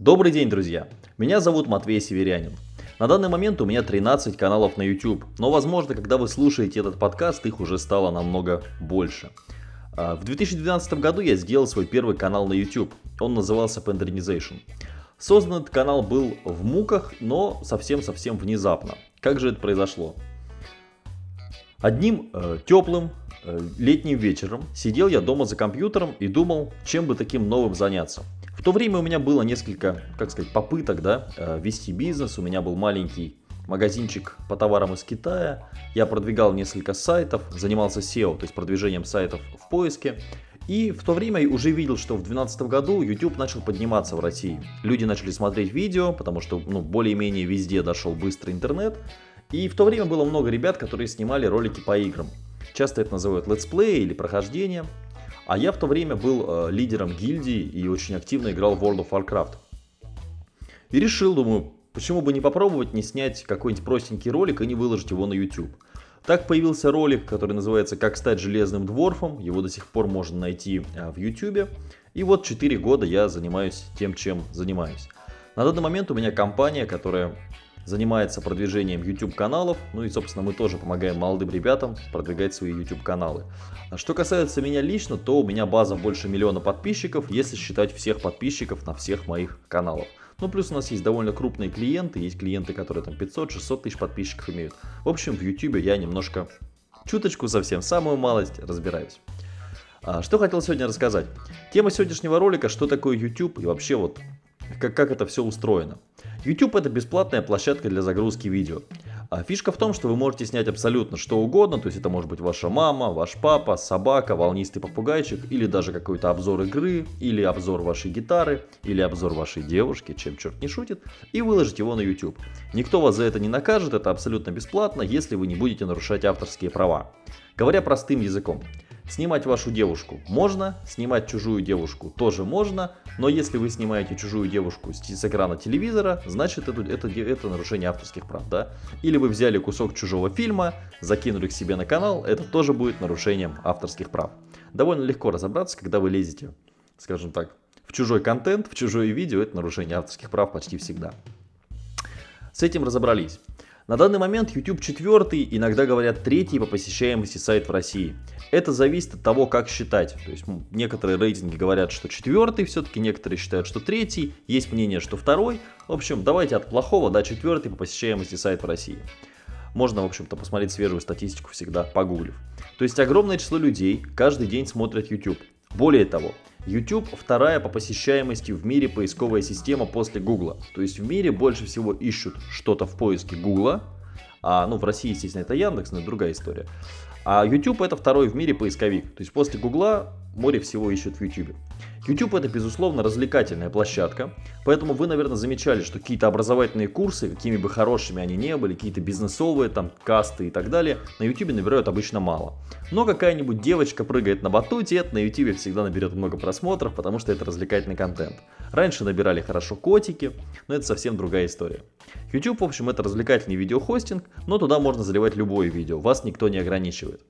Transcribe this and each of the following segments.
Добрый день, друзья! Меня зовут Матвей Северянин. На данный момент у меня 13 каналов на YouTube, но возможно, когда вы слушаете этот подкаст, их уже стало намного больше. А, в 2012 году я сделал свой первый канал на YouTube. Он назывался Pendernization. Создан этот канал был в муках, но совсем-совсем внезапно. Как же это произошло? Одним э, теплым э, летним вечером сидел я дома за компьютером и думал, чем бы таким новым заняться. В то время у меня было несколько, как сказать, попыток да, э, вести бизнес. У меня был маленький магазинчик по товарам из Китая. Я продвигал несколько сайтов, занимался SEO, то есть продвижением сайтов в поиске. И в то время уже видел, что в 2012 году YouTube начал подниматься в России. Люди начали смотреть видео, потому что ну, более-менее везде дошел быстрый интернет. И в то время было много ребят, которые снимали ролики по играм. Часто это называют летсплей или прохождение. А я в то время был э, лидером гильдии и очень активно играл в World of Warcraft. И решил, думаю, почему бы не попробовать не снять какой-нибудь простенький ролик и не выложить его на YouTube. Так появился ролик, который называется «Как стать железным дворфом». Его до сих пор можно найти а, в YouTube. И вот 4 года я занимаюсь тем, чем занимаюсь. На данный момент у меня компания, которая занимается продвижением YouTube каналов. Ну и, собственно, мы тоже помогаем молодым ребятам продвигать свои YouTube каналы. Что касается меня лично, то у меня база больше миллиона подписчиков, если считать всех подписчиков на всех моих каналах. Ну, плюс у нас есть довольно крупные клиенты, есть клиенты, которые там 500-600 тысяч подписчиков имеют. В общем, в YouTube я немножко, чуточку совсем, самую малость разбираюсь. А, что хотел сегодня рассказать? Тема сегодняшнего ролика, что такое YouTube и вообще вот как, как это все устроено. YouTube это бесплатная площадка для загрузки видео. А фишка в том, что вы можете снять абсолютно что угодно, то есть это может быть ваша мама, ваш папа, собака, волнистый попугайчик, или даже какой-то обзор игры, или обзор вашей гитары, или обзор вашей девушки, чем черт не шутит, и выложить его на YouTube. Никто вас за это не накажет, это абсолютно бесплатно, если вы не будете нарушать авторские права. Говоря простым языком, Снимать вашу девушку можно, снимать чужую девушку тоже можно, но если вы снимаете чужую девушку с экрана телевизора, значит это, это, это нарушение авторских прав, да? Или вы взяли кусок чужого фильма, закинули к себе на канал, это тоже будет нарушением авторских прав. Довольно легко разобраться, когда вы лезете, скажем так, в чужой контент, в чужое видео, это нарушение авторских прав почти всегда. С этим разобрались. На данный момент YouTube четвертый, иногда говорят третий по посещаемости сайт в России. Это зависит от того, как считать. То есть некоторые рейтинги говорят, что четвертый все-таки, некоторые считают, что третий, есть мнение, что второй. В общем, давайте от плохого до четвертый по посещаемости сайт в России. Можно, в общем-то, посмотреть свежую статистику всегда, погуглив. То есть огромное число людей каждый день смотрят YouTube. Более того, YouTube вторая по посещаемости в мире поисковая система после Google. То есть в мире больше всего ищут что-то в поиске Google, а, ну в России, естественно, это Яндекс, но это другая история. А YouTube это второй в мире поисковик. То есть после Гугла море всего ищут в YouTube. YouTube это, безусловно, развлекательная площадка, поэтому вы, наверное, замечали, что какие-то образовательные курсы, какими бы хорошими они не были, какие-то бизнесовые, там, касты и так далее, на YouTube набирают обычно мало. Но какая-нибудь девочка прыгает на батуте, это на YouTube всегда наберет много просмотров, потому что это развлекательный контент. Раньше набирали хорошо котики, но это совсем другая история. YouTube, в общем, это развлекательный видеохостинг, но туда можно заливать любое видео, вас никто не ограничивает.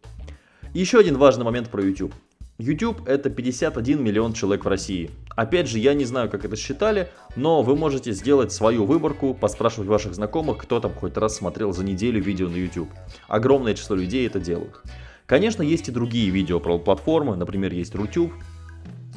еще один важный момент про YouTube. YouTube это 51 миллион человек в России. Опять же, я не знаю, как это считали, но вы можете сделать свою выборку, поспрашивать ваших знакомых, кто там хоть раз смотрел за неделю видео на YouTube. Огромное число людей это делают. Конечно, есть и другие видео платформы, например, есть Рутюб,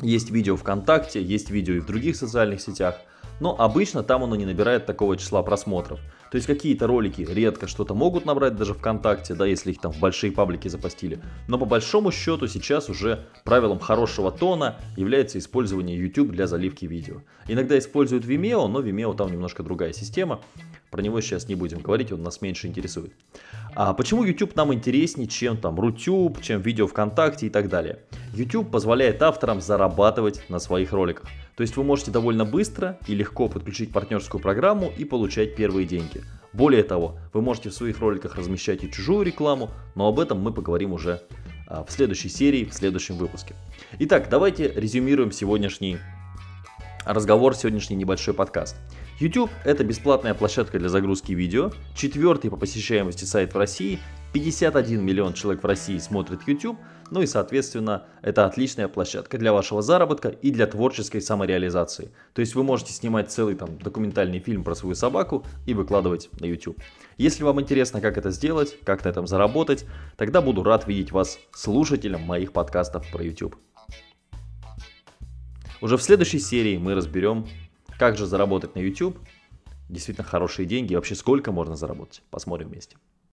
есть видео ВКонтакте, есть видео и в других социальных сетях – но обычно там оно не набирает такого числа просмотров. То есть какие-то ролики редко что-то могут набрать даже ВКонтакте, да, если их там в большие паблики запостили. Но по большому счету сейчас уже правилом хорошего тона является использование YouTube для заливки видео. Иногда используют Vimeo, но Vimeo там немножко другая система. Про него сейчас не будем говорить, он нас меньше интересует. А почему YouTube нам интереснее, чем там Рутюб, чем видео ВКонтакте и так далее? YouTube позволяет авторам зарабатывать на своих роликах. То есть вы можете довольно быстро и легко подключить партнерскую программу и получать первые деньги. Более того, вы можете в своих роликах размещать и чужую рекламу, но об этом мы поговорим уже а, в следующей серии, в следующем выпуске. Итак, давайте резюмируем сегодняшний разговор, сегодняшний небольшой подкаст. YouTube – это бесплатная площадка для загрузки видео, четвертый по посещаемости сайт в России, 51 миллион человек в России смотрит YouTube, ну и, соответственно, это отличная площадка для вашего заработка и для творческой самореализации. То есть вы можете снимать целый там документальный фильм про свою собаку и выкладывать на YouTube. Если вам интересно, как это сделать, как на этом заработать, тогда буду рад видеть вас слушателем моих подкастов про YouTube. Уже в следующей серии мы разберем, как же заработать на YouTube? Действительно хорошие деньги. Вообще сколько можно заработать? Посмотрим вместе.